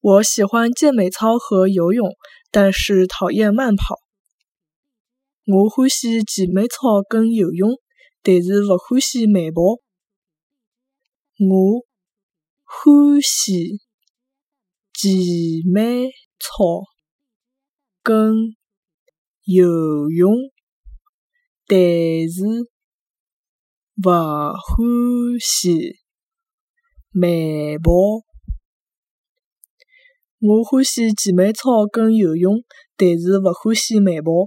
我喜欢健美操和游泳，但是讨厌慢跑。我欢喜健美操跟游泳，但是勿欢喜慢跑。我欢喜健美操跟游泳，但是勿欢喜慢跑。我欢喜健美操跟游泳，但是勿欢喜慢跑。